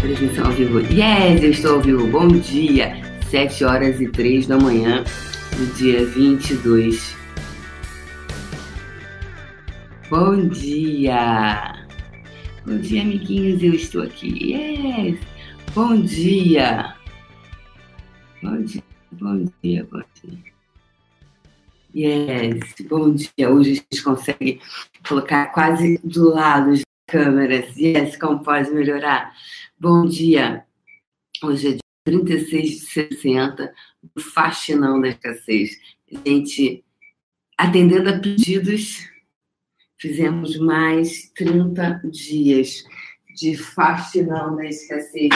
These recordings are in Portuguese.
Transmissão ao vivo. Yes, eu estou ao vivo. Bom dia. 7 horas e 3 da manhã do dia 22. Bom dia. Bom dia, amiguinhos. Eu estou aqui. Yes. Bom dia. Bom dia, bom dia, bom dia. Yes, bom dia. Hoje a gente consegue colocar quase do lado câmeras. Yes, como pode melhorar? Bom dia. Hoje é dia 36 de 60 do Faxinão da Escassez. Gente, atendendo a pedidos, fizemos mais 30 dias de Faxinão da Escassez.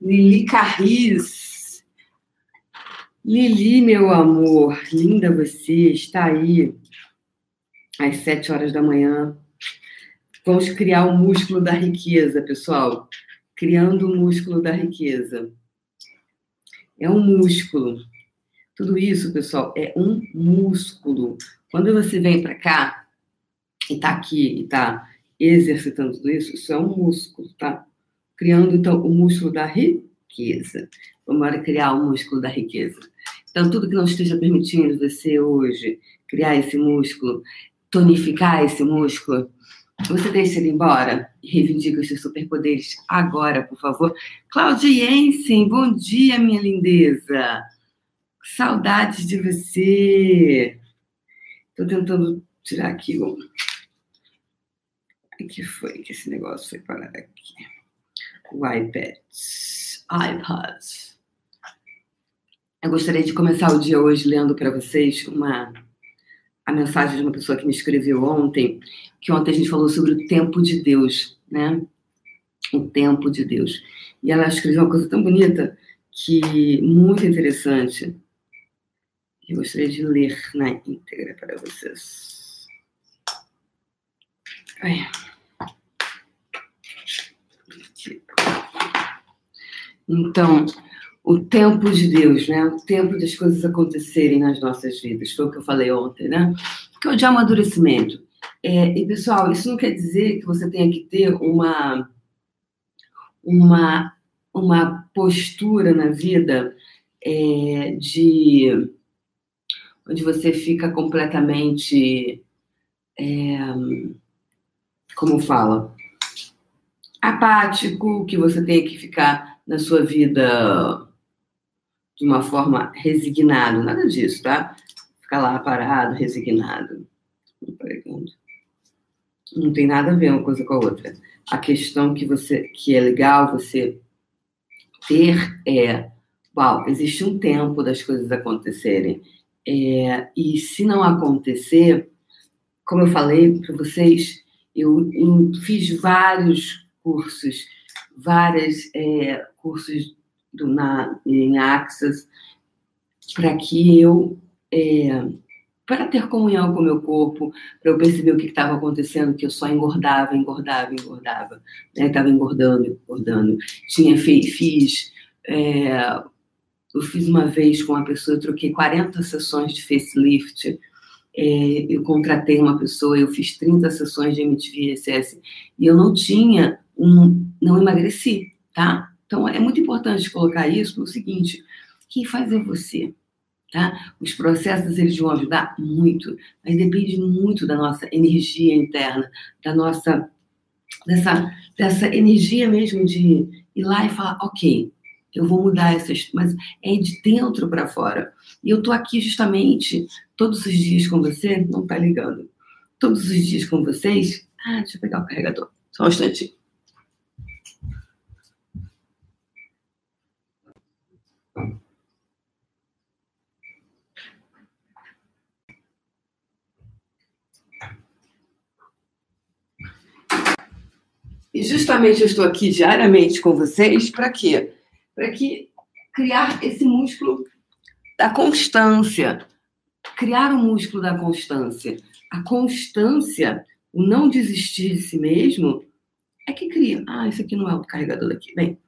Lili Carris. Lili, meu amor, linda você, está aí às 7 horas da manhã. Vamos criar o músculo da riqueza, pessoal. Criando o músculo da riqueza. É um músculo. Tudo isso, pessoal, é um músculo. Quando você vem para cá e está aqui e está exercitando tudo isso, isso é um músculo, tá? Criando, então, o músculo da riqueza. Vamos criar o músculo da riqueza. Então, tudo que não esteja permitindo você hoje criar esse músculo, tonificar esse músculo, você deixa ele embora reivindica os seus superpoderes agora, por favor. Cláudia Jensen, bom dia, minha lindeza. Saudades de você. Estou tentando tirar aqui o. O que foi que esse negócio foi parar aqui? O iPad. iPad. Eu gostaria de começar o dia hoje lendo para vocês uma a mensagem de uma pessoa que me escreveu ontem, que ontem a gente falou sobre o tempo de Deus, né? O tempo de Deus. E ela escreveu uma coisa tão bonita que muito interessante. Eu gostaria de ler na íntegra para vocês. Ai. Então, o tempo de Deus, né? O tempo das coisas acontecerem nas nossas vidas. Foi o que eu falei ontem, né? Que é o de amadurecimento. É, e, pessoal, isso não quer dizer que você tenha que ter uma, uma, uma postura na vida é, de onde você fica completamente é, como fala apático, que você tem que ficar na sua vida de uma forma resignado, nada disso, tá? Ficar lá parado, resignado. Não tem nada a ver uma coisa com a outra. A questão que você que é legal você ter é, uau, existe um tempo das coisas acontecerem. É, e se não acontecer, como eu falei para vocês, eu, fiz vários cursos, vários é, cursos do, na, em Axis, para que eu, é, para ter comunhão com o meu corpo, para eu perceber o que estava acontecendo, que eu só engordava, engordava, engordava, estava né? engordando, engordando. Tinha, fiz, é, eu fiz uma vez com uma pessoa, eu troquei 40 sessões de facelift, é, eu contratei uma pessoa, eu fiz 30 sessões de MTV SS, e eu não tinha um, não emagreci, tá? Então, é muito importante colocar isso no seguinte: quem faz é você. Tá? Os processos eles vão ajudar muito, mas depende muito da nossa energia interna, da nossa dessa, dessa energia mesmo de ir lá e falar, ok, eu vou mudar essas, mas é de dentro para fora. E eu tô aqui justamente todos os dias com você, não tá ligando. Todos os dias com vocês. Ah, deixa eu pegar o carregador. Só um instantinho. E justamente eu estou aqui diariamente com vocês para quê? Para que criar esse músculo da constância. Criar o músculo da constância. A constância, o não desistir de si mesmo, é que cria. Ah, isso aqui não é o carregador daqui. Bem,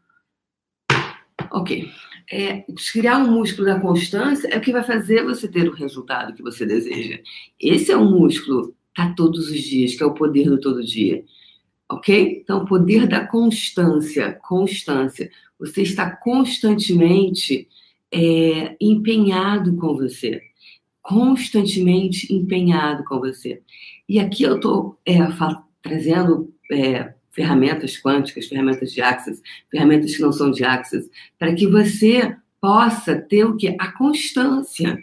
ok. É, criar um músculo da constância é o que vai fazer você ter o resultado que você deseja. Esse é o músculo tá todos os dias, que é o poder do todo dia. Ok? Então, o poder da constância, constância. Você está constantemente é, empenhado com você, constantemente empenhado com você. E aqui eu estou é, trazendo é, ferramentas quânticas, ferramentas de Access, ferramentas que não são de Access, para que você possa ter o que? A constância.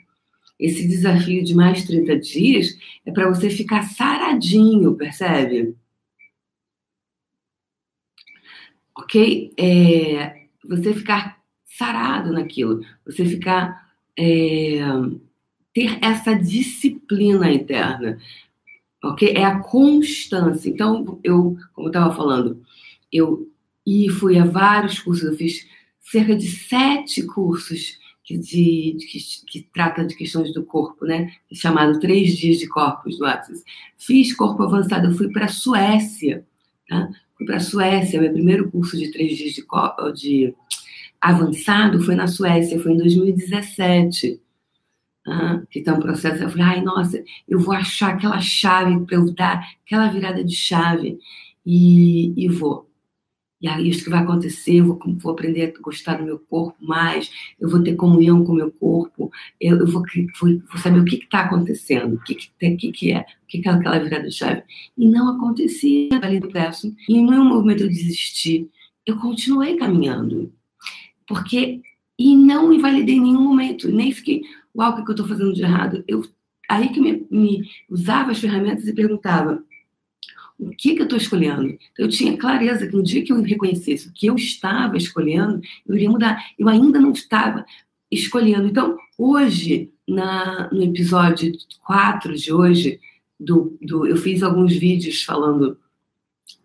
Esse desafio de mais 30 dias é para você ficar saradinho, percebe? Ok? É, você ficar sarado naquilo, você ficar. É, ter essa disciplina interna, ok? É a constância. Então, eu, como eu estava falando, eu e fui a vários cursos, eu fiz cerca de sete cursos que, de, de, que, que trata de questões do corpo, né? Chamado Três Dias de Corpos do Access. Fiz corpo avançado, eu fui para a Suécia, tá? Fui para a Suécia, meu primeiro curso de três dias de, de avançado foi na Suécia, foi em 2017. Ah, que está um processo, eu falei, ai, nossa, eu vou achar aquela chave para eu dar aquela virada de chave e, e vou. E aí isso que vai acontecer, eu vou, vou, aprender a gostar do meu corpo mais, eu vou ter comunhão com o meu corpo, eu, eu vou, vou, vou, saber o que está acontecendo, o que, que, que, que é, o que, que é aquela virada de chave. E não acontecia ali do processo. E em nenhum momento eu desisti. Eu continuei caminhando. Porque, e não invalidei em nenhum momento, nem fiquei, uau, o que eu estou fazendo de errado? Eu, aí que me, me usava as ferramentas e perguntava, o que, que eu estou escolhendo. Então, eu tinha clareza que no dia que eu reconhecesse o que eu estava escolhendo, eu iria mudar. Eu ainda não estava escolhendo. Então, hoje, na, no episódio 4 de hoje, do, do, eu fiz alguns vídeos falando.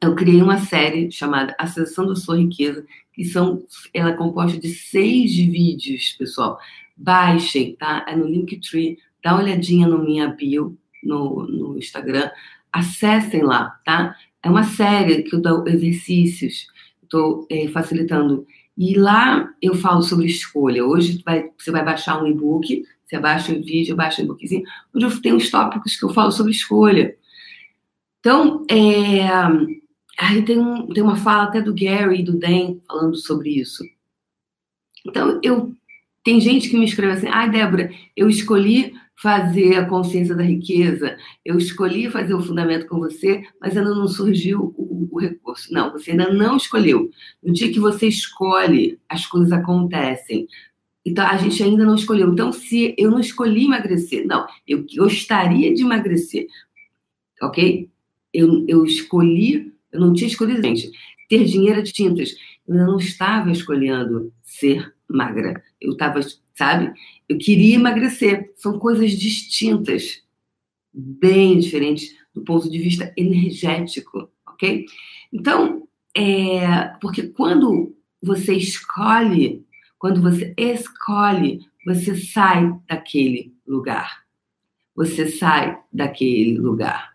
Eu criei uma série chamada Acessão da Sua Riqueza, que são, ela é composta de seis vídeos, pessoal. Baixem, tá? É no Linktree, dá uma olhadinha no minha bio, no, no Instagram acessem lá, tá? É uma série que eu dou exercícios, estou é, facilitando. E lá eu falo sobre escolha. Hoje vai, você vai baixar um e-book, você baixa um vídeo, baixa um e-bookzinho, onde eu tenho os tópicos que eu falo sobre escolha. Então, é, aí tem, um, tem uma fala até do Gary e do Dan falando sobre isso. Então, eu tem gente que me escreve assim, ai, ah, Débora, eu escolhi fazer a consciência da riqueza, eu escolhi fazer o fundamento com você, mas ainda não surgiu o, o, recurso. Não, você ainda não escolheu. No dia que você escolhe, as coisas acontecem. Então, a gente ainda não escolheu. Então, se eu não escolhi emagrecer, não, eu gostaria de emagrecer, ok? Eu, eu escolhi, eu não tinha escolhido, gente. Ter dinheiro é de tintas. Eu não estava escolhendo ser magra. Eu estava, sabe? Eu queria emagrecer. São coisas distintas, bem diferentes do ponto de vista energético, ok? Então, é, porque quando você escolhe, quando você escolhe, você sai daquele lugar. Você sai daquele lugar.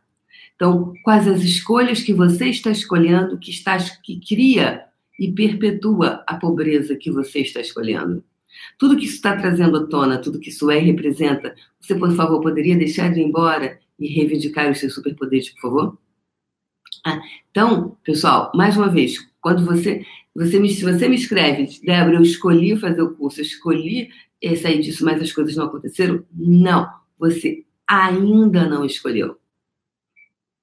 Então, quais as escolhas que você está escolhendo que, está, que cria e perpetua a pobreza que você está escolhendo. Tudo que isso está trazendo à tona, tudo que isso é e representa, você, por favor, poderia deixar de ir embora e reivindicar os seus superpoderes, por favor? Ah, então, pessoal, mais uma vez, quando você, você me, você me escreve, Débora, eu escolhi fazer o curso, eu escolhi sair disso, mas as coisas não aconteceram, não, você ainda não escolheu.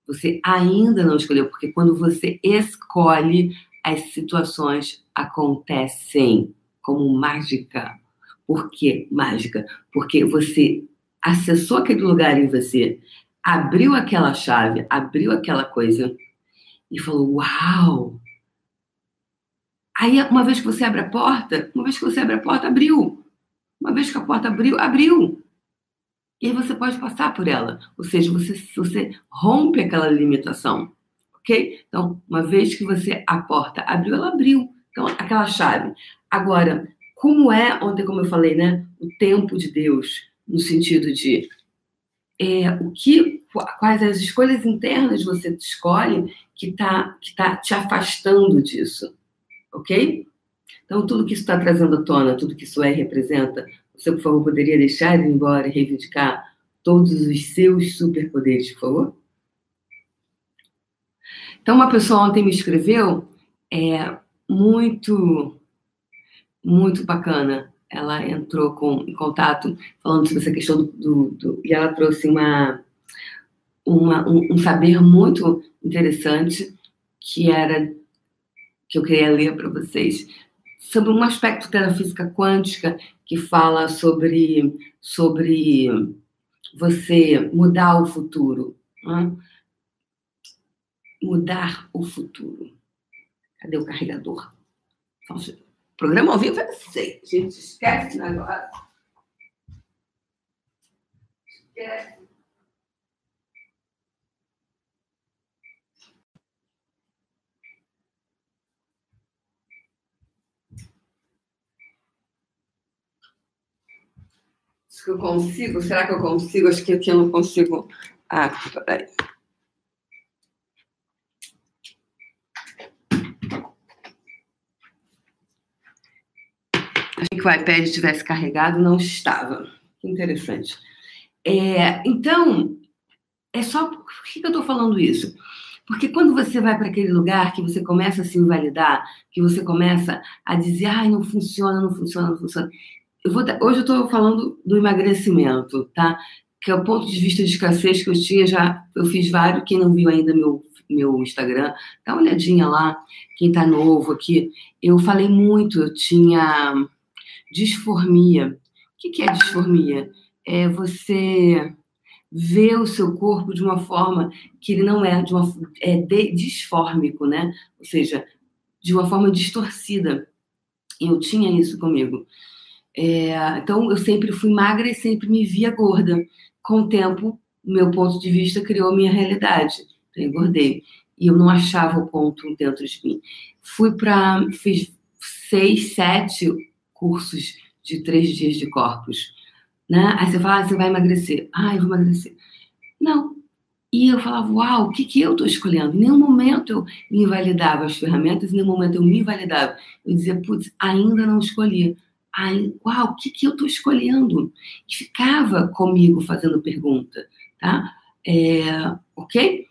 Você ainda não escolheu, porque quando você escolhe, as situações acontecem como mágica. Por que mágica? Porque você acessou aquele lugar em você, abriu aquela chave, abriu aquela coisa e falou: Uau! Aí, uma vez que você abre a porta, uma vez que você abre a porta, abriu. Uma vez que a porta abriu, abriu. E aí você pode passar por ela. Ou seja, você, você rompe aquela limitação ok? Então, uma vez que você a porta abriu, ela abriu. Então, aquela chave. Agora, como é, ontem, como eu falei, né? O tempo de Deus, no sentido de é, o que, quais as escolhas internas você escolhe que está que tá te afastando disso, ok? Então, tudo que isso está trazendo à tona, tudo que isso é representa, você, por favor, poderia deixar ele embora e reivindicar todos os seus superpoderes, por favor? Então, uma pessoa ontem me escreveu, é muito, muito bacana. Ela entrou com, em contato falando sobre essa questão do, do, do e ela trouxe uma, uma um, um saber muito interessante que era que eu queria ler para vocês sobre um aspecto da física quântica que fala sobre sobre você mudar o futuro. Né? Mudar o futuro. Cadê o carregador? programa ao vivo é assim. A gente esquece o negócio. Esquece. que eu consigo. Será que eu consigo? Acho que aqui eu não consigo. Ah, peraí. Achei que o iPad estivesse carregado, não estava. Que interessante. É, então, é só. Por que, que eu estou falando isso? Porque quando você vai para aquele lugar que você começa a se invalidar, que você começa a dizer, ai, não funciona, não funciona, não funciona, eu vou, hoje eu estou falando do emagrecimento, tá? Que é o ponto de vista de escassez que eu tinha já. Eu fiz vários. Quem não viu ainda meu, meu Instagram, dá uma olhadinha lá. Quem está novo aqui. Eu falei muito, eu tinha disformia. O que, é disformia? É você ver o seu corpo de uma forma que ele não é, de uma, é disfórmico, né? Ou seja, de uma forma distorcida. Eu tinha isso comigo. É, então, eu sempre fui magra e sempre me via gorda. Com o tempo, meu ponto de vista criou minha realidade. Eu engordei. E eu não achava o ponto dentro de mim. Fui para. Fiz seis, sete cursos de três dias de corpos. Né? Aí você fala, ah, você vai emagrecer. Ah, eu vou emagrecer. Não. E eu falava, uau, o que, que eu estou escolhendo? Em nenhum momento eu invalidava as ferramentas, em nenhum momento eu me invalidava. Eu dizia, putz, ainda não escolhi Aí, uau, o que, que eu estou escolhendo? E ficava comigo fazendo pergunta, tá? É, ok?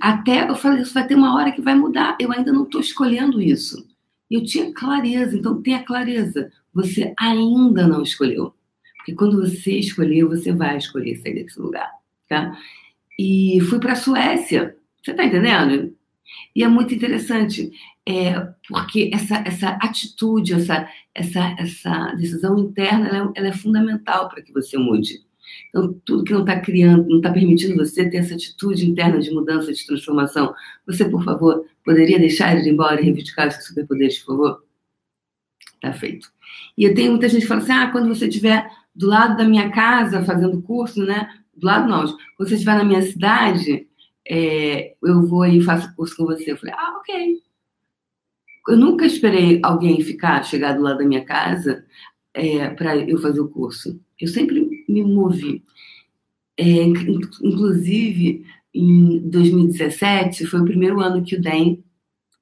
Até eu falei, isso vai ter uma hora que vai mudar. Eu ainda não estou escolhendo isso. Eu tinha clareza, então tenha clareza. Você ainda não escolheu. Porque quando você escolher, você vai escolher sair desse lugar, tá? E fui para a Suécia. Você está entendendo? E é muito interessante, é, porque essa, essa atitude, essa, essa, essa decisão interna, ela é, ela é fundamental para que você mude. Então, tudo que não está criando, não está permitindo você ter essa atitude interna de mudança, de transformação, você, por favor, poderia deixar ele ir embora e reivindicar seus superpoderes, por favor? Está feito. E eu tenho muita gente que fala assim: ah, quando você estiver do lado da minha casa fazendo curso, né? Do lado não, quando você estiver na minha cidade, é, eu vou e faço curso com você. Eu falei, ah, ok. Eu nunca esperei alguém ficar, chegar do lado da minha casa é, para eu fazer o curso. Eu sempre me movi. É, inclusive, em 2017, foi o primeiro ano que o DEM,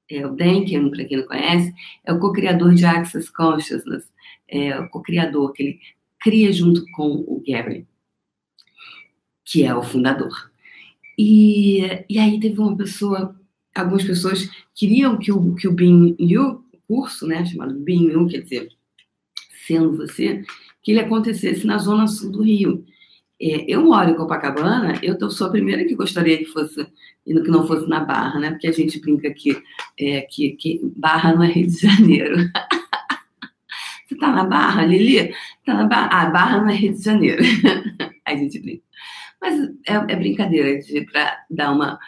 é, o DEM, que para quem não conhece, é o co-criador de Access Consciousness, é o co-criador, que ele cria junto com o Gary, que é o fundador. E, e aí teve uma pessoa, algumas pessoas queriam que o, que o Being You, o curso, né, chamado Being You, quer dizer, sendo você, que ele acontecesse na zona sul do Rio. É, eu moro em Copacabana, eu tô, sou a primeira que gostaria que fosse, que não fosse na Barra, né? Porque a gente brinca que, é, que, que Barra não é Rio de Janeiro. Você tá na Barra, Lili? Tá na Barra. Ah, Barra não é Rio de Janeiro. a gente brinca. Mas é, é brincadeira para dar uma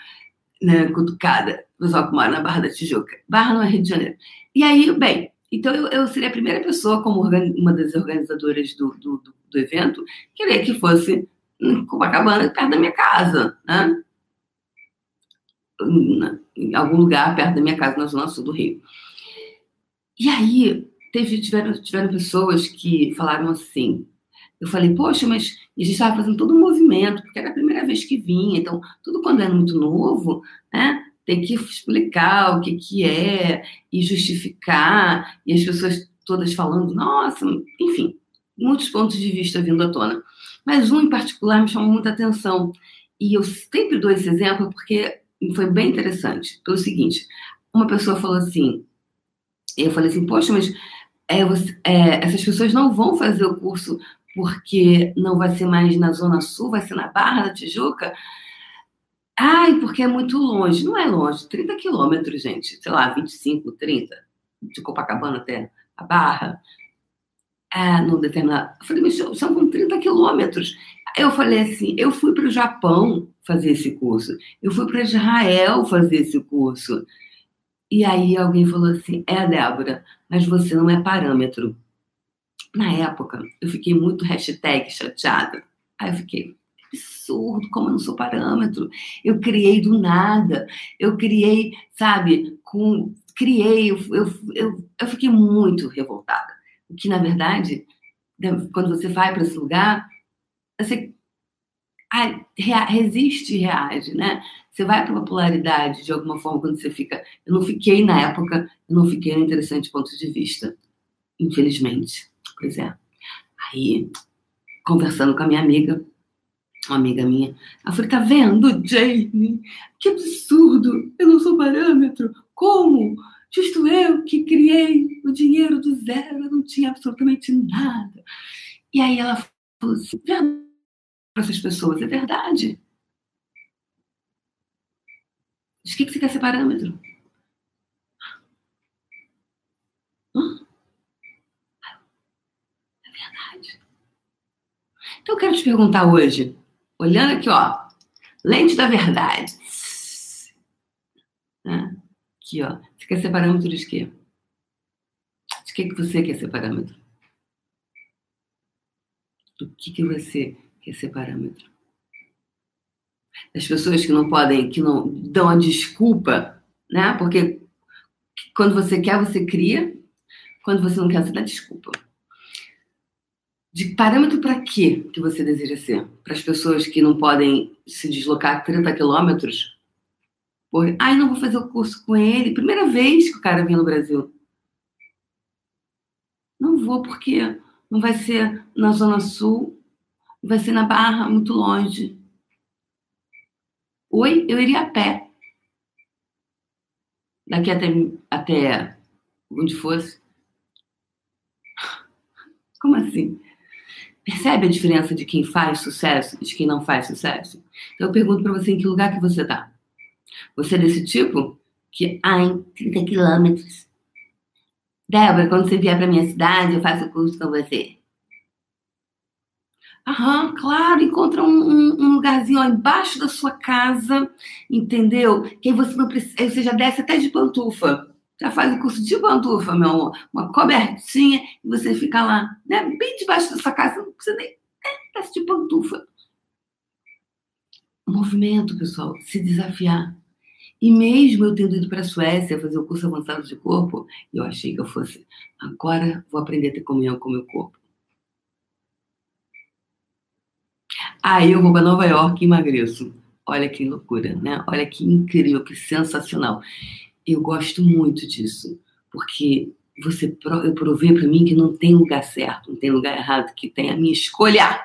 né, cutucada. Pessoal que mora na Barra da Tijuca. Barra não é Rio de Janeiro. E aí, bem, então eu, eu seria a primeira pessoa, como uma das organizadoras do, do, do, evento, querer que fosse em Copacabana, perto da minha casa, né? Em algum lugar perto da minha casa, na zona sul do Rio. E aí, teve, tiveram, tiveram pessoas que falaram assim, eu falei, poxa, mas a gente estava fazendo todo um movimento, porque era a primeira vez que vinha, então, tudo quando é muito novo, né? Tem que explicar o que, que é e justificar, e as pessoas todas falando, nossa, enfim, muitos pontos de vista vindo à tona. Mas um em particular me chamou muita atenção, e eu sempre dou esse exemplo porque foi bem interessante. Pelo seguinte, uma pessoa falou assim, eu falei assim, poxa, mas é, você, é, essas pessoas não vão fazer o curso porque não vai ser mais na Zona Sul, vai ser na Barra da Tijuca. Ai, porque é muito longe. Não é longe, 30 quilômetros, gente. Sei lá, 25, 30. De Copacabana até a Barra. É, no determinado. Eu falei, mas são com 30 quilômetros. Eu falei assim: eu fui para o Japão fazer esse curso. Eu fui para Israel fazer esse curso. E aí alguém falou assim: é, Débora, mas você não é parâmetro. Na época, eu fiquei muito hashtag chateada. Aí eu fiquei, absurdo, como eu não sou parâmetro. Eu criei do nada. Eu criei, sabe, com. Criei, eu, eu, eu, eu fiquei muito revoltada. O que, na verdade, quando você vai para esse lugar, você ah, resiste e reage, né? Você vai para uma polaridade de alguma forma quando você fica. Eu não fiquei na época, eu não fiquei no interessante ponto de vista, infelizmente. Pois é. Aí, conversando com a minha amiga, uma amiga minha, ela falou: tá vendo, Jane? Que absurdo! Eu não sou parâmetro. Como? Justo eu que criei o dinheiro do zero, eu não tinha absolutamente nada. E aí ela falou assim: para essas pessoas? É verdade. De que, que você quer ser parâmetro? Hã? É verdade. Então eu quero te perguntar hoje, olhando aqui, ó, lente da verdade. Né? Aqui, ó. Você quer ser parâmetro de quê? De que, que você quer ser parâmetro? Do que, que você quer ser parâmetro? Das pessoas que não podem, que não dão a desculpa, né? Porque quando você quer, você cria. Quando você não quer, você dá desculpa. De parâmetro para quê que você deseja ser? Para as pessoas que não podem se deslocar 30 quilômetros? Por... Ai, não vou fazer o curso com ele. Primeira vez que o cara vem no Brasil. Não vou porque não vai ser na Zona Sul, vai ser na Barra, muito longe. Oi, eu iria a pé. Daqui até, até onde fosse. Como assim? Percebe a diferença de quem faz sucesso e de quem não faz sucesso? Então eu pergunto para você em que lugar que você está. Você é desse tipo que, ai, 30 quilômetros. Débora, quando você vier para minha cidade, eu faço curso com você. Aham, claro, encontra um, um, um, lugarzinho ó, embaixo da sua casa, entendeu? Que aí você não precisa, aí você já desce até de pantufa. Já faz o curso de pantufa, meu amor. Uma cobertinha e você fica lá, né? Bem debaixo da sua casa, não precisa nem desce de pantufa. Movimento, pessoal, se desafiar. E mesmo eu tendo ido para a Suécia fazer o curso avançado de corpo, eu achei que eu fosse, agora vou aprender a ter comunhão com o meu corpo. Aí eu vou para Nova York e emagreço. Olha que loucura, né? Olha que incrível, que sensacional. Eu gosto muito disso, porque você eu provei para mim que não tem lugar certo, não tem lugar errado, que tem a minha escolha.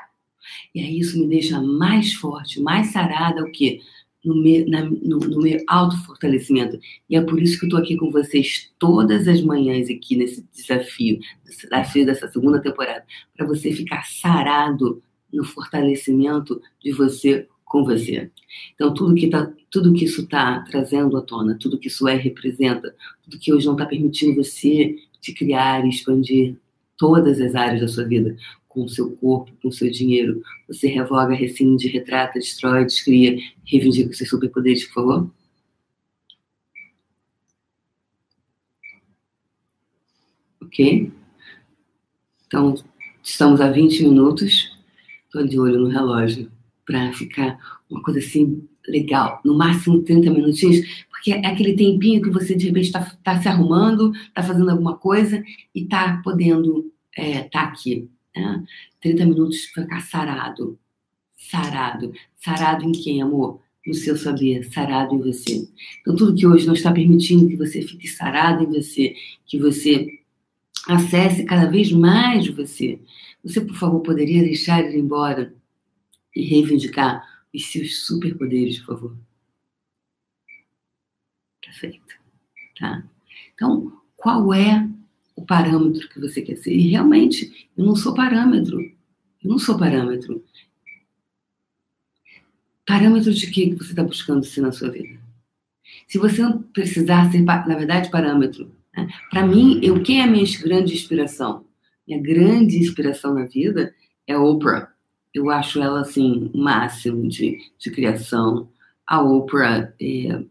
E aí isso me deixa mais forte, mais sarada, o quê? No meu, na, no, no meu autofortalecimento. E é por isso que eu estou aqui com vocês todas as manhãs aqui nesse desafio, desafio dessa segunda temporada, para você ficar sarado no fortalecimento de você com você. Então, tudo que, tá, tudo que isso está trazendo à tona, tudo que isso é, representa, tudo que hoje não está permitindo você te criar e expandir todas as áreas da sua vida, com o seu corpo, com o seu dinheiro, você revoga, rescinde, retrata, destrói, descria, reivindica os seus superpoderes, por favor? Ok? Então, estamos a 20 minutos. Estou de olho no relógio para ficar uma coisa assim legal, no máximo 30 minutinhos, porque é aquele tempinho que você de repente está tá se arrumando, está fazendo alguma coisa e está podendo estar é, tá aqui. Né? 30 minutos para ficar sarado. Sarado. Sarado em quem, amor? No seu saber, sarado em você. Então, tudo que hoje não está permitindo que você fique sarado em você, que você acesse cada vez mais você, você, por favor, poderia deixar ele embora e reivindicar os seus superpoderes, por favor? Perfeito. Tá? Então, qual é o parâmetro que você quer ser? E realmente, eu não sou parâmetro. Eu não sou parâmetro. Parâmetro de que você está buscando ser na sua vida? Se você não precisar ser, na verdade, parâmetro, né? para mim, eu, quem é a minha grande inspiração? Minha grande inspiração na vida é a Oprah. Eu acho ela, assim, máximo de, de criação. A Oprah, é,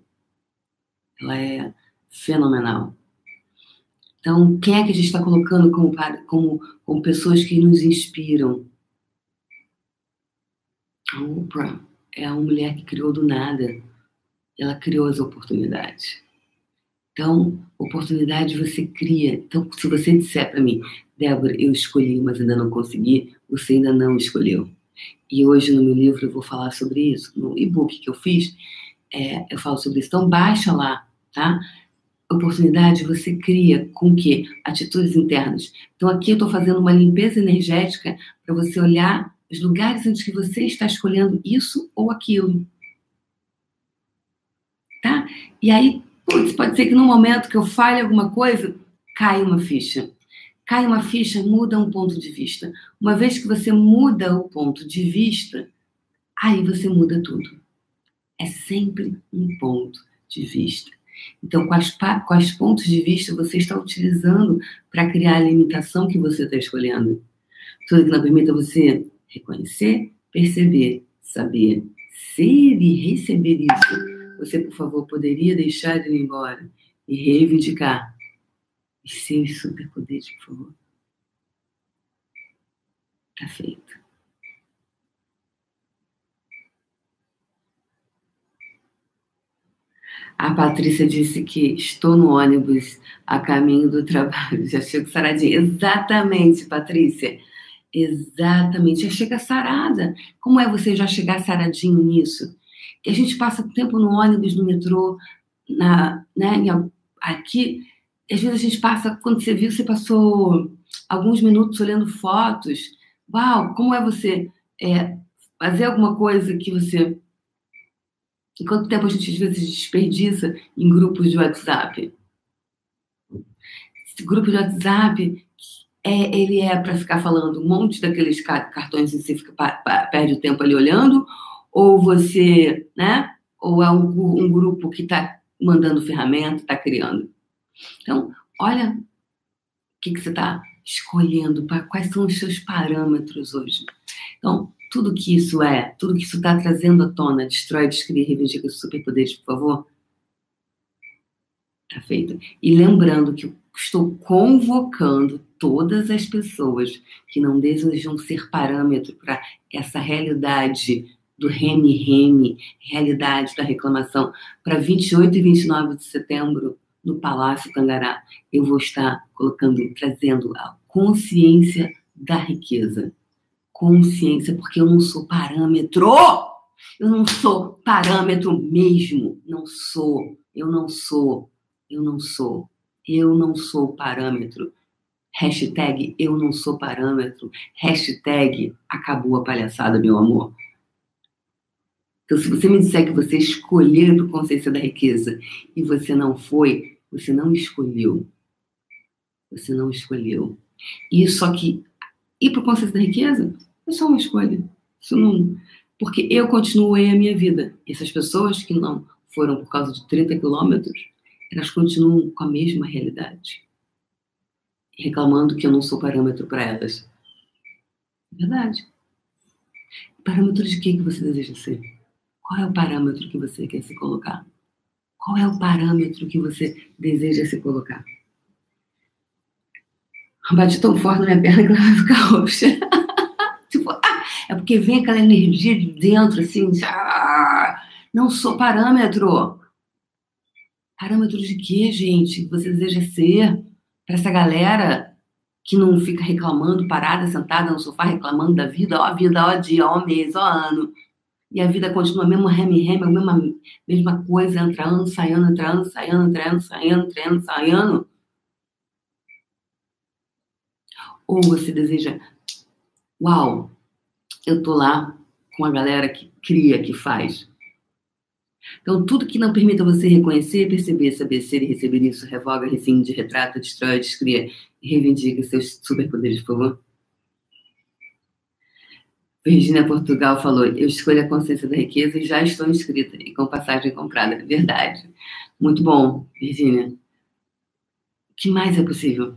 ela é fenomenal. Então, quem é que a gente está colocando como, como, como pessoas que nos inspiram? A Oprah é uma mulher que criou do nada. Ela criou as oportunidades. Então, oportunidade você cria. Então, se você disser para mim, Débora, eu escolhi, mas ainda não consegui, você ainda não escolheu. E hoje no meu livro eu vou falar sobre isso. No e-book que eu fiz, é, eu falo sobre isso. Então, baixa lá, tá? Oportunidade você cria com que? Atitudes internas. Então, aqui eu estou fazendo uma limpeza energética para você olhar os lugares onde você está escolhendo isso ou aquilo. Tá? E aí, putz, pode ser que no momento que eu fale alguma coisa, cai uma ficha. Cai uma ficha, muda um ponto de vista. Uma vez que você muda o ponto de vista, aí você muda tudo. É sempre um ponto de vista. Então, quais, quais pontos de vista você está utilizando para criar a limitação que você está escolhendo? Tudo que não permita você reconhecer, perceber, saber, ser e receber isso, você, por favor, poderia deixar ele ir embora e reivindicar os seus superpoderes, por favor. Tá feito. A Patrícia disse que estou no ônibus a caminho do trabalho. Já chego saradinha. Exatamente, Patrícia. Exatamente. Já chega sarada. Como é você já chegar saradinho nisso? A gente passa tempo no ônibus, no metrô, na, né, aqui. Às vezes a gente passa, quando você viu, você passou alguns minutos olhando fotos. Uau, como é você é, fazer alguma coisa que você. E quanto tempo a gente às vezes desperdiça em grupos de WhatsApp? Esse grupo de WhatsApp é, ele é para ficar falando um monte daqueles cartões e você fica, perde o tempo ali olhando, ou você, né? Ou é um, um grupo que está mandando ferramenta, está criando. Então, olha o que, que você está escolhendo, quais são os seus parâmetros hoje. Então, tudo que isso é, tudo que isso está trazendo à tona, destrói, descreve, reivindica os superpoderes, por favor. Tá feito. E lembrando que estou convocando todas as pessoas que não desejam ser parâmetro para essa realidade do reme-reme, realidade da reclamação, para 28 e 29 de setembro, no Palácio Tangará, eu vou estar colocando, trazendo a consciência da riqueza. Consciência, porque eu não sou parâmetro! Eu não sou parâmetro mesmo. Não sou. Eu não sou. Eu não sou. Eu não sou parâmetro. Hashtag eu não sou parâmetro. Hashtag acabou a palhaçada, meu amor. Então, se você me disser que você escolheu o consciência da riqueza e você não foi, você não escolheu. Você não escolheu. E só que ir para o consciência da riqueza é só uma escolha. Isso não. Porque eu continuei a minha vida. Essas pessoas que não foram por causa de 30 quilômetros, elas continuam com a mesma realidade reclamando que eu não sou parâmetro para elas. É verdade. Parâmetro de que, que você deseja ser? Qual é o parâmetro que você quer se colocar? Qual é o parâmetro que você deseja se colocar? Bate tão forte na minha perna que ela vai ficar roxa. tipo, ah, é porque vem aquela energia de dentro, assim, ah, não sou parâmetro. Parâmetro de quê, gente? Você deseja ser? para essa galera que não fica reclamando, parada, sentada no sofá, reclamando da vida, ó vida, ó dia, ó mês, ó ano. E a vida continua a mesma reme-reme, a mesma, mesma coisa, entrando, saindo, entrando, saindo, entrando, saindo, entrando, saindo. Ou você deseja, uau, eu tô lá com a galera que cria, que faz. Então, tudo que não permita você reconhecer, perceber, saber ser e receber isso, revoga, rescinde, retrata, destrói, descria e reivindica seus superpoderes, por favor. Virginia Portugal falou: Eu escolho a consciência da riqueza e já estou inscrita e com passagem comprada. Verdade. Muito bom, Virginia. O que mais é possível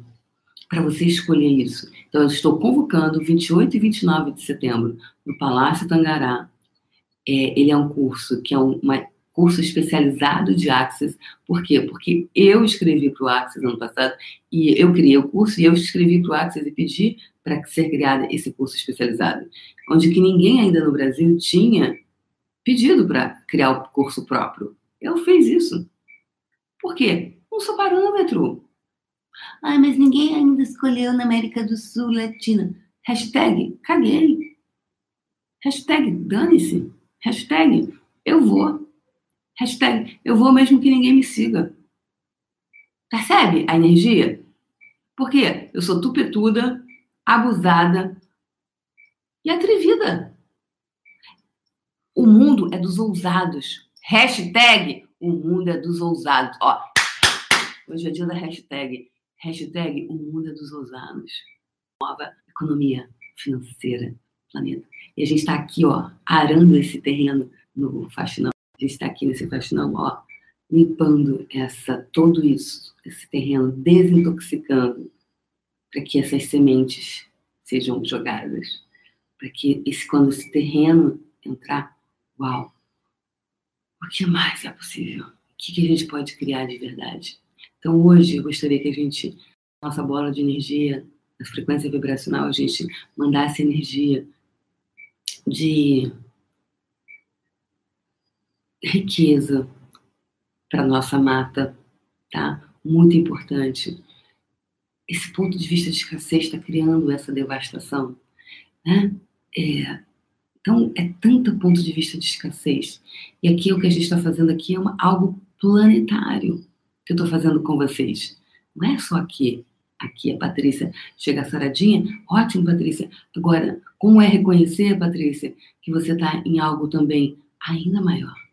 para você escolher isso? Então, eu estou convocando 28 e 29 de setembro no Palácio Tangará. É, ele é um curso que é um curso especializado de Access. Por quê? Porque eu escrevi para o Access ano passado e eu criei o curso e eu escrevi para o Access e pedi para ser criado esse curso especializado, onde que ninguém ainda no Brasil tinha pedido para criar o curso próprio. Eu fiz isso. Por quê? Um só parâmetro. Ai, mas ninguém ainda escolheu na América do Sul Latina. Hashtag, caguei. Hashtag, dane-se. Hashtag, eu vou. Hashtag, eu vou mesmo que ninguém me siga. Percebe a energia? Por quê? Eu sou tupetuda, abusada e atrevida. O mundo é dos ousados. Hashtag, o mundo é dos ousados. Ó, hoje é dia da hashtag. Hashtag, o mundo é dos ousados. Nova economia financeira planeta. E a gente está aqui, ó, arando esse terreno no Faxinão. Gente está aqui nesse Faxinão, ó, limpando essa, todo isso, esse terreno, desintoxicando, para que essas sementes sejam jogadas. Para que esse, quando esse terreno entrar, uau, o que mais é possível? O que, que a gente pode criar de verdade? Então, hoje, eu gostaria que a gente, nossa bola de energia, na frequência vibracional, a gente mandasse energia de riqueza para nossa mata, tá? Muito importante. Esse ponto de vista de escassez está criando essa devastação, né? É, então, é tanto ponto de vista de escassez. E aqui o que a gente está fazendo aqui é uma, algo planetário que eu estou fazendo com vocês. Não é só aqui. Aqui a Patrícia chega saradinha. Ótimo, Patrícia. Agora, como é reconhecer, Patrícia, que você está em algo também ainda maior?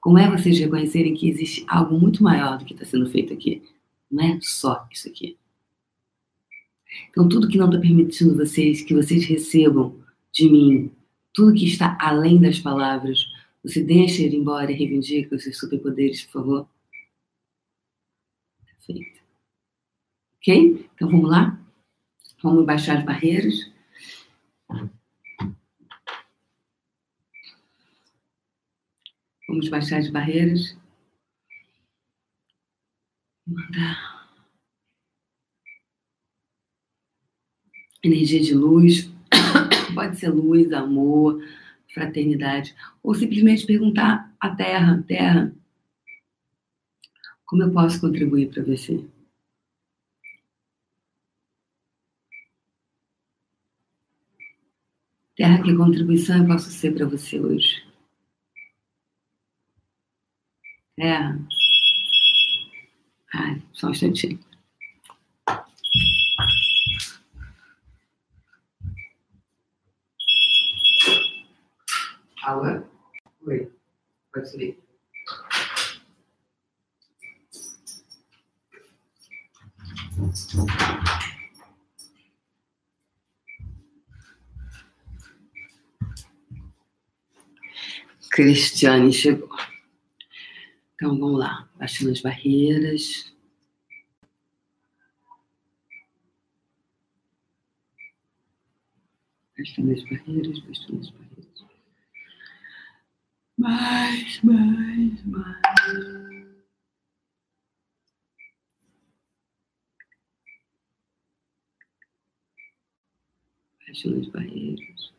Como é vocês reconhecerem que existe algo muito maior do que está sendo feito aqui? Não é só isso aqui. Então, tudo que não está permitindo vocês, que vocês recebam de mim, tudo que está além das palavras, você deixa ir embora e reivindica os seus superpoderes, por favor? Perfeito. Ok? Então vamos lá? Vamos baixar as barreiras. Vamos baixar as barreiras. Mandar energia de luz. Pode ser luz, amor, fraternidade. Ou simplesmente perguntar à Terra: Terra, como eu posso contribuir para você? Terra, que contribuição eu posso ser para você hoje? Terra. Ai, só um instantinho. Alô? Oi. Pode subir. Cristiane chegou. Então vamos lá, baixando as barreiras. Baixando as barreiras, baixando as barreiras. Mais, mais, mais. Baixando as barreiras.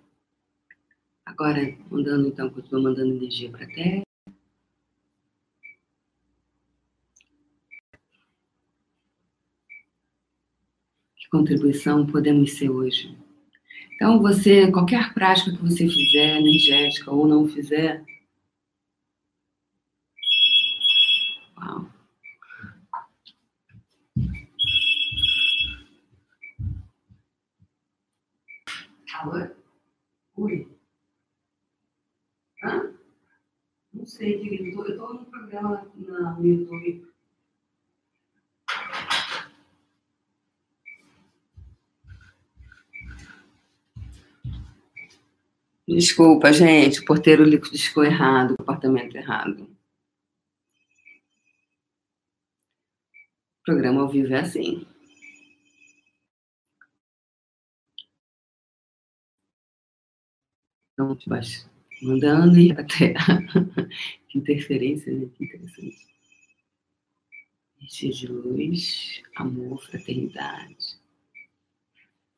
Agora, mandando então, continua mandando energia para a Terra. Contribuição podemos ser hoje. Então, você, qualquer prática que você fizer, energética ou não fizer. Alô? Oi. Hã? Não sei, querido. Eu estou no programa no YouTube. Desculpa, gente, o porteiro liquidiscou errado, o apartamento errado. O programa ao vivo é assim. Então, baixo, mandando e até que interferência, né? Que interessante. Energia de luz, amor, fraternidade.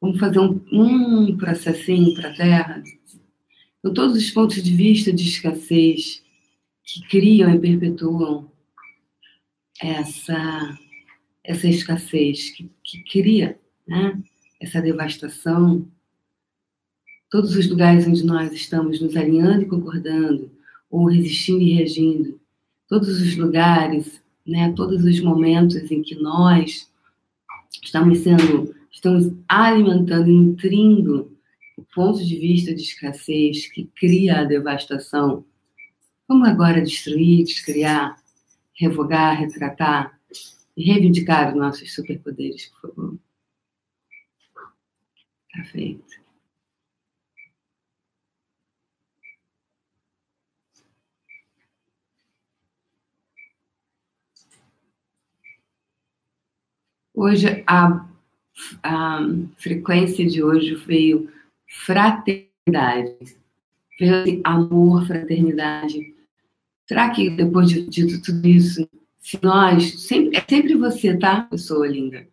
Vamos fazer um, um processinho para a Terra, com todos os pontos de vista de escassez que criam e perpetuam essa essa escassez que, que cria né, essa devastação, todos os lugares onde nós estamos nos alinhando e concordando, ou resistindo e reagindo, todos os lugares, né, todos os momentos em que nós estamos sendo, estamos alimentando nutrindo ponto de vista de escassez que cria a devastação. Vamos agora destruir, descriar, revogar, retratar e reivindicar os nossos superpoderes, por favor. Tá feito. Hoje, a, a frequência de hoje veio fraternidade. Assim, amor, fraternidade. Será que depois de, de tudo isso se nós, sempre, é sempre você, tá, pessoa linda?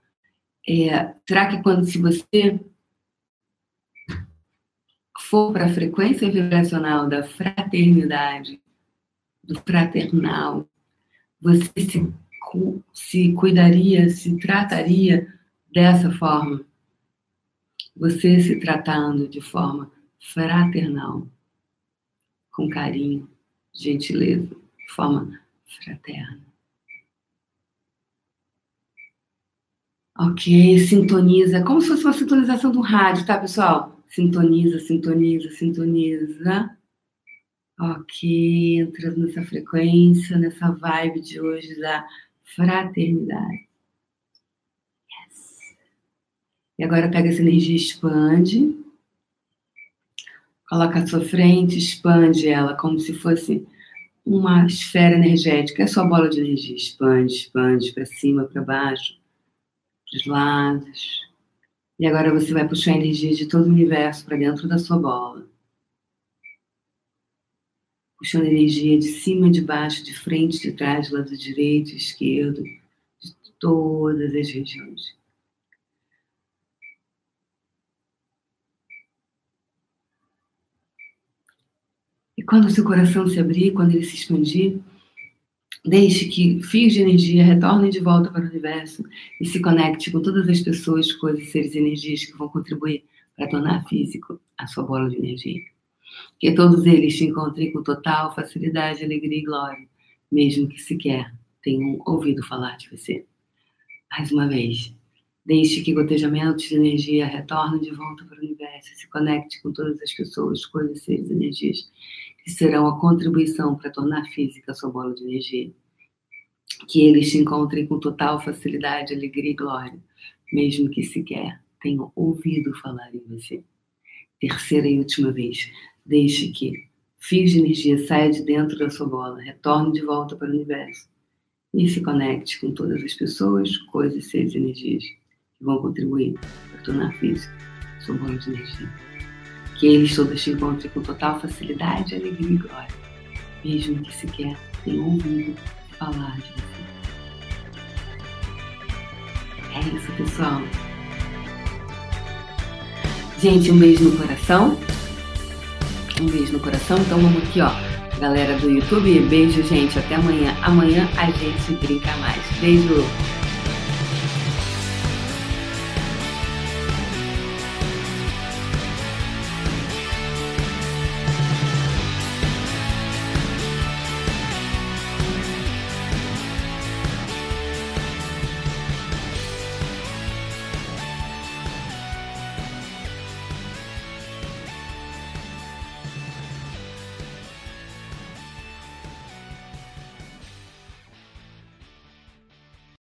É, será que quando se você for para a frequência vibracional da fraternidade, do fraternal, você se, se cuidaria, se trataria dessa forma? Você se tratando de forma fraternal, com carinho, gentileza, de forma fraterna. Ok, sintoniza, como se fosse uma sintonização do rádio, tá, pessoal? Sintoniza, sintoniza, sintoniza. Ok, entrando nessa frequência, nessa vibe de hoje da fraternidade. Yes. E agora pega essa energia expande. Coloca à sua frente, expande ela como se fosse uma esfera energética. É sua bola de energia. Expande, expande para cima, para baixo dos lados. E agora você vai puxar a energia de todo o universo para dentro da sua bola. Puxando energia de cima, de baixo, de frente, de trás, do lado direito, esquerdo, de todas as regiões. E quando o seu coração se abrir, quando ele se expandir, Deixe que fios de energia retornem de volta para o universo e se conecte com todas as pessoas, coisas, seres e energias que vão contribuir para tornar físico a sua bola de energia. Que todos eles te encontrem com total facilidade, alegria e glória, mesmo que sequer tenham ouvido falar de você. Mais uma vez, deixe que gotejamentos de energia retornem de volta para o universo e se conecte com todas as pessoas, coisas, seres energias que serão a contribuição para tornar física a sua bola de energia. Que eles te encontrem com total facilidade, alegria e glória, mesmo que sequer tenham ouvido falar em você. Terceira e última vez, deixe que fios de energia saia de dentro da sua bola, retorne de volta para o universo e se conecte com todas as pessoas, coisas, seres e energias que vão contribuir para tornar física a sua bola de energia que eles todos te encontrem com total facilidade, alegria e glória, mesmo que sequer tenham ouvido falar de você. É isso, pessoal. Gente, um beijo no coração. Um beijo no coração. Então vamos aqui, ó. Galera do YouTube, beijo, gente. Até amanhã. Amanhã a gente brinca mais. Beijo.